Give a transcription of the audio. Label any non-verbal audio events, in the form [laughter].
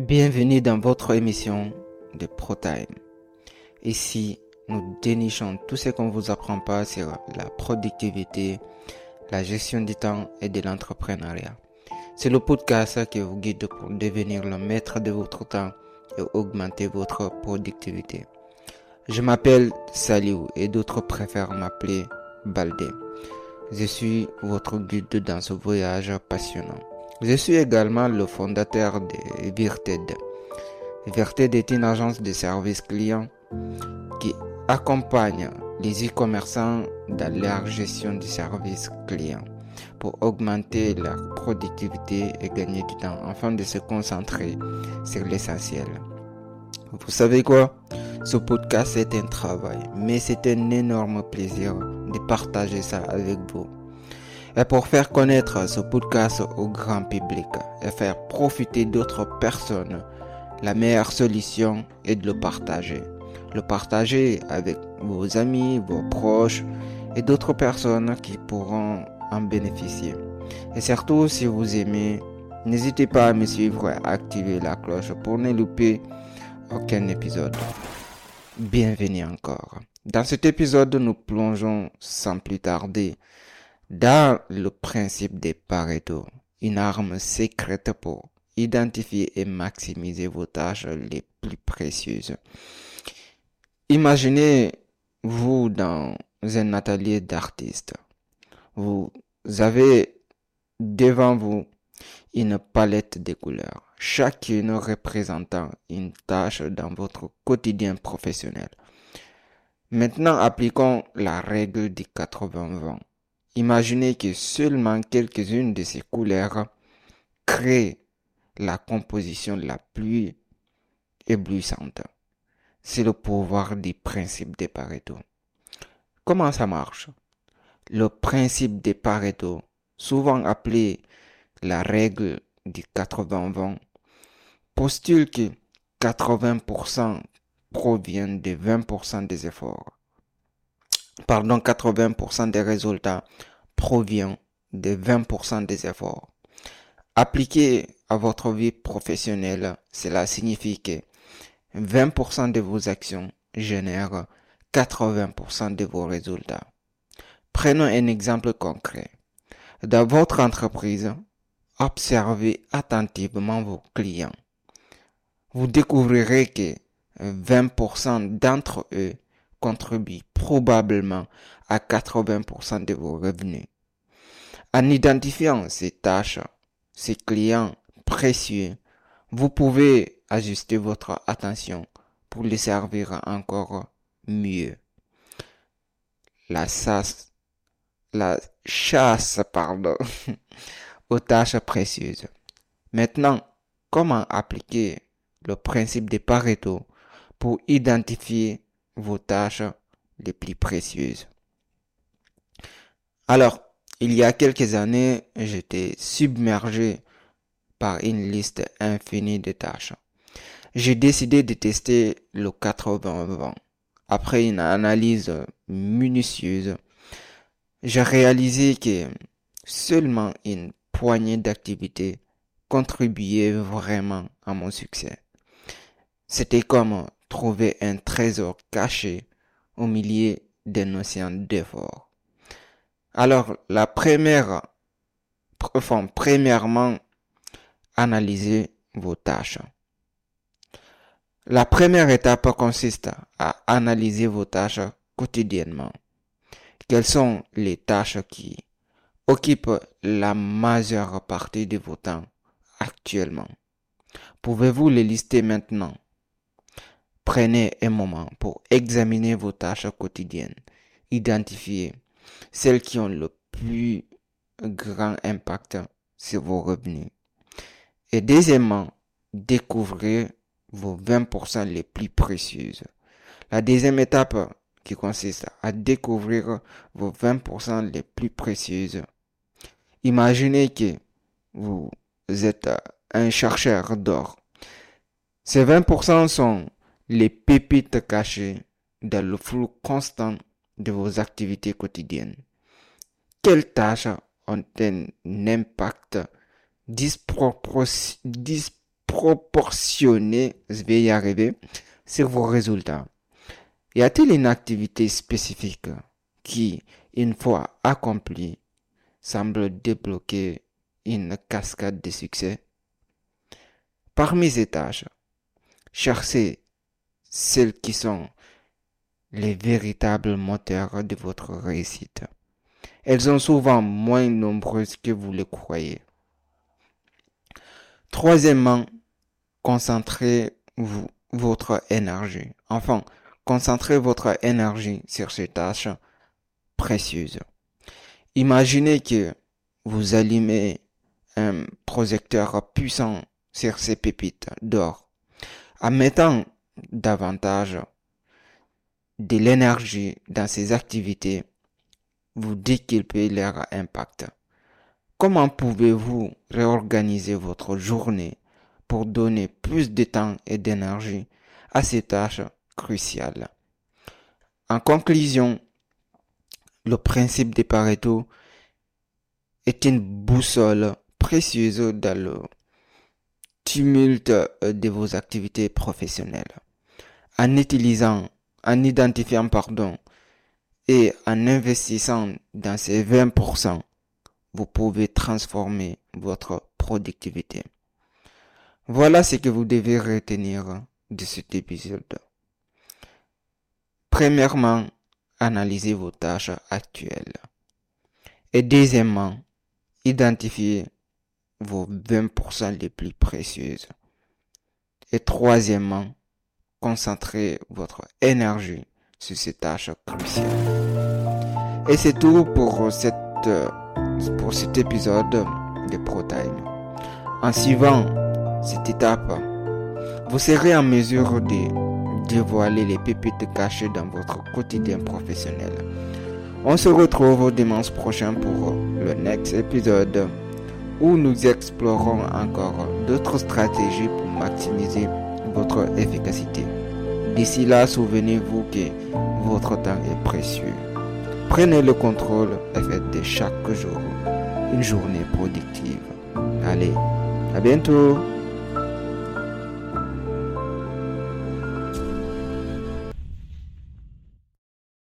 Bienvenue dans votre émission de ProTime. Ici, nous dénichons tout ce qu'on vous apprend pas sur la productivité, la gestion du temps et de l'entrepreneuriat. C'est le podcast qui vous guide pour devenir le maître de votre temps et augmenter votre productivité. Je m'appelle Saliou et d'autres préfèrent m'appeler Baldé. Je suis votre guide dans ce voyage passionnant. Je suis également le fondateur de Virted. Virted est une agence de services clients qui accompagne les e-commerçants dans leur gestion du service client pour augmenter leur productivité et gagner du temps afin de se concentrer sur l'essentiel. Vous savez quoi? Ce podcast est un travail, mais c'est un énorme plaisir de partager ça avec vous. Et pour faire connaître ce podcast au grand public et faire profiter d'autres personnes, la meilleure solution est de le partager. Le partager avec vos amis, vos proches et d'autres personnes qui pourront en bénéficier. Et surtout, si vous aimez, n'hésitez pas à me suivre et à activer la cloche pour ne louper aucun épisode. Bienvenue encore. Dans cet épisode, nous plongeons sans plus tarder dans le principe des Pareto, une arme secrète pour identifier et maximiser vos tâches les plus précieuses. Imaginez vous dans un atelier d'artiste. Vous avez devant vous une palette de couleurs, chacune représentant une tâche dans votre quotidien professionnel. Maintenant, appliquons la règle du 80-20. Imaginez que seulement quelques-unes de ces couleurs créent la composition la plus éblouissante. C'est le pouvoir du principe de Pareto. Comment ça marche? Le principe de Pareto, souvent appelé la règle du 80-20, postule que 80% proviennent de 20% des efforts. Pardon, 80% des résultats proviennent de 20% des efforts. Appliqué à votre vie professionnelle, cela signifie que 20% de vos actions génèrent 80% de vos résultats. Prenons un exemple concret. Dans votre entreprise, observez attentivement vos clients. Vous découvrirez que 20% d'entre eux contribuent probablement à 80% de vos revenus. En identifiant ces tâches, ces clients précieux, vous pouvez ajuster votre attention pour les servir encore mieux. La chasse, la chasse, pardon, [laughs] aux tâches précieuses. Maintenant, comment appliquer le principe de Pareto pour identifier vos tâches les plus précieuses? Alors, il y a quelques années, j'étais submergé par une liste infinie de tâches. J'ai décidé de tester le 80-20. Après une analyse minutieuse, j'ai réalisé que seulement une poignée d'activités contribuait vraiment à mon succès. C'était comme trouver un trésor caché au milieu d'un océan d'efforts. Alors, la première, enfin, premièrement, analyser vos tâches. La première étape consiste à analyser vos tâches quotidiennement. Quelles sont les tâches qui occupent la majeure partie de vos temps actuellement? Pouvez-vous les lister maintenant? Prenez un moment pour examiner vos tâches quotidiennes. Identifiez celles qui ont le plus grand impact sur vos revenus. Et deuxièmement, découvrez vos 20% les plus précieuses. La deuxième étape qui consiste à découvrir vos 20% les plus précieuses. Imaginez que vous êtes un chercheur d'or. Ces 20% sont les pépites cachées dans le flou constant de vos activités quotidiennes. Quelles tâches ont un impact disproportionné je vais y arriver, sur vos résultats? Y a-t-il une activité spécifique qui, une fois accomplie, semble débloquer une cascade de succès? Parmi ces tâches, cherchez celles qui sont les véritables moteurs de votre réussite. Elles sont souvent moins nombreuses que vous le croyez. Troisièmement, concentrez vous, votre énergie. Enfin, concentrez votre énergie sur ces tâches précieuses. Imaginez que vous allumez un projecteur puissant sur ces pépites d'or en davantage de l'énergie dans ces activités, vous déculpez leur impact. Comment pouvez-vous réorganiser votre journée pour donner plus de temps et d'énergie à ces tâches cruciales? En conclusion, le principe de Pareto est une boussole précieuse dans le tumulte de vos activités professionnelles. En utilisant en identifiant pardon et en investissant dans ces 20%, vous pouvez transformer votre productivité. Voilà ce que vous devez retenir de cet épisode. Premièrement, analysez vos tâches actuelles. Et deuxièmement, identifiez vos 20% les plus précieuses. Et troisièmement, concentrer votre énergie sur ces tâches cruciales. Et c'est tout pour, cette, pour cet épisode de ProTime. En suivant cette étape, vous serez en mesure de dévoiler les pépites cachées dans votre quotidien professionnel. On se retrouve dimanche prochain pour le next épisode où nous explorons encore d'autres stratégies pour maximiser votre efficacité. D'ici là, souvenez-vous que votre temps est précieux. Prenez le contrôle et faites de chaque jour une journée productive. Allez, à bientôt